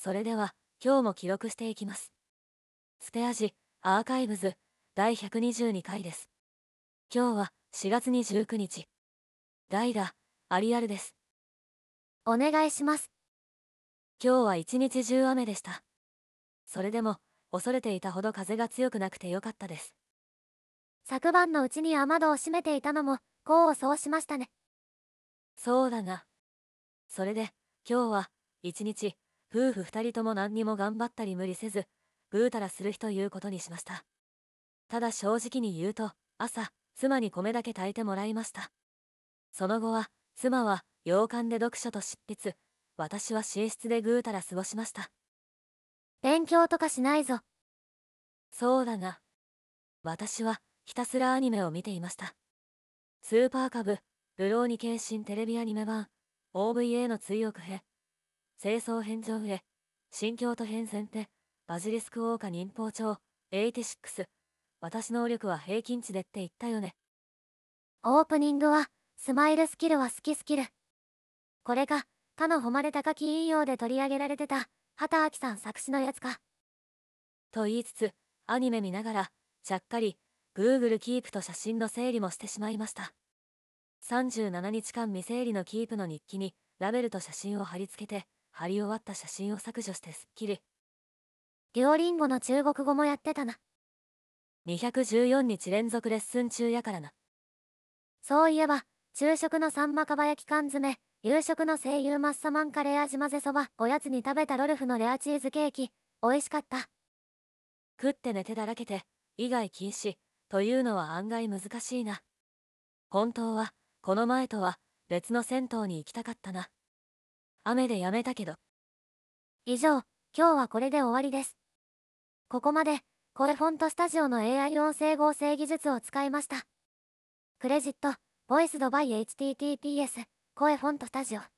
それでは今日も記録していきます。ステアジアーカイブズ第122回です。今日は4月29日。代打アリアルです。お願いします。今日は一日中雨でした。それでも恐れていたほど風が強くなくてよかったです。昨晩のうちに雨戸を閉めていたのも功を奏しましたね。そうだな。それで今日は一日夫婦二人とも何にも頑張ったり無理せずぐうたらする日ということにしました。ただ正直に言うと朝妻に米だけ炊いてもらいました。その後は妻は洋館で読書と執筆。私は寝室でぐうたら過ごしました。勉強とかしないぞ。そうだな。私はひたすらアニメを見ていました。スーパーカブルローニケンシンテレビアニメ版 OVA の追憶編清掃返上へ。新京都編先手バジリスク王家忍法帳86私能力は平均値でって言ったよね。オープニングはスマイルスキルは好きスキル。これが他の誉れ高き引用で取り上げられてた畑明さん作詞のやつか。と言いつつアニメ見ながらちゃっかり Google キープと写真の整理もしてしまいました。37日間未整理のキープの日記にラベルと写真を貼り付けて貼り終わった写真を削除してすっきりデュオリンゴの中国語もやってたな。214日連続レッスン中やからな。そういえば昼食のサンマかば焼き缶詰夕食の声優マッサマンカレー味混ぜそばおやつに食べたロルフのレアチーズケーキ美味しかった。食って寝てだらけて以外禁止というのは案外難しいな。本当はこの前とは別の銭湯に行きたかったな雨でやめたけど。以上今日はこれで終わりです。ここまでコレフォントスタジオの AI 音声合成技術を使いました。クレジットボイスドバイ HTTPS 声フォントスタジオ。